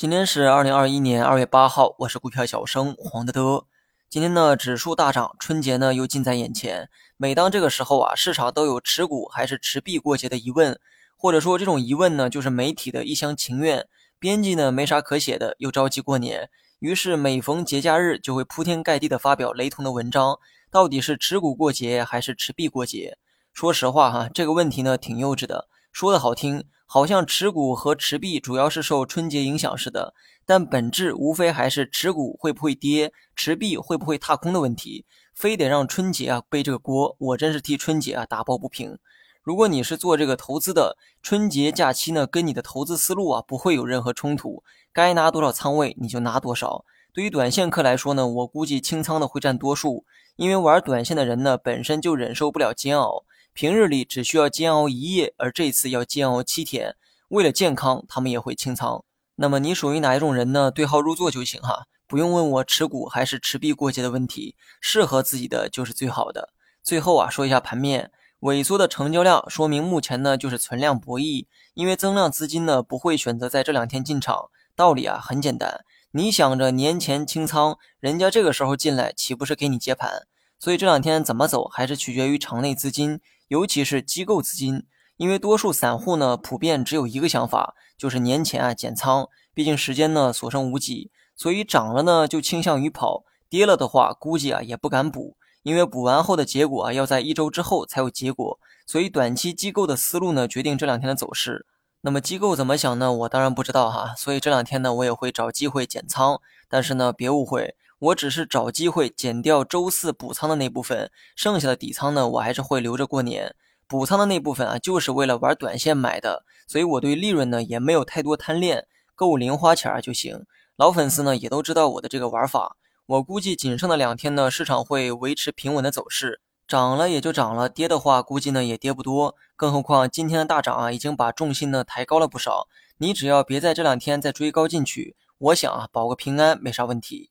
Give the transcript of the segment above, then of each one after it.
今天是二零二一年二月八号，我是股票小生黄德德。今天呢，指数大涨，春节呢又近在眼前。每当这个时候啊，市场都有持股还是持币过节的疑问，或者说这种疑问呢，就是媒体的一厢情愿。编辑呢没啥可写的，又着急过年，于是每逢节假日就会铺天盖地的发表雷同的文章。到底是持股过节还是持币过节？说实话哈，这个问题呢挺幼稚的。说的好听。好像持股和持币主要是受春节影响似的，但本质无非还是持股会不会跌，持币会不会踏空的问题。非得让春节啊背这个锅，我真是替春节啊打抱不平。如果你是做这个投资的，春节假期呢跟你的投资思路啊不会有任何冲突，该拿多少仓位你就拿多少。对于短线客来说呢，我估计清仓的会占多数，因为玩短线的人呢本身就忍受不了煎熬。平日里只需要煎熬一夜，而这次要煎熬七天。为了健康，他们也会清仓。那么你属于哪一种人呢？对号入座就行哈，不用问我持股还是持币过节的问题，适合自己的就是最好的。最后啊，说一下盘面萎缩的成交量，说明目前呢就是存量博弈，因为增量资金呢不会选择在这两天进场。道理啊很简单，你想着年前清仓，人家这个时候进来，岂不是给你接盘？所以这两天怎么走，还是取决于场内资金。尤其是机构资金，因为多数散户呢，普遍只有一个想法，就是年前啊减仓。毕竟时间呢所剩无几，所以涨了呢就倾向于跑，跌了的话估计啊也不敢补，因为补完后的结果啊要在一周之后才有结果。所以短期机构的思路呢决定这两天的走势。那么机构怎么想呢？我当然不知道哈。所以这两天呢我也会找机会减仓，但是呢别误会。我只是找机会减掉周四补仓的那部分，剩下的底仓呢，我还是会留着过年。补仓的那部分啊，就是为了玩短线买的，所以我对利润呢也没有太多贪恋，够零花钱就行。老粉丝呢也都知道我的这个玩法。我估计仅剩的两天呢，市场会维持平稳的走势，涨了也就涨了，跌的话估计呢也跌不多。更何况今天的大涨啊，已经把重心呢抬高了不少。你只要别在这两天再追高进去，我想啊保个平安没啥问题。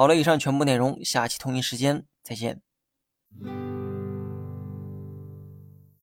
好了，以上全部内容，下期同一时间再见。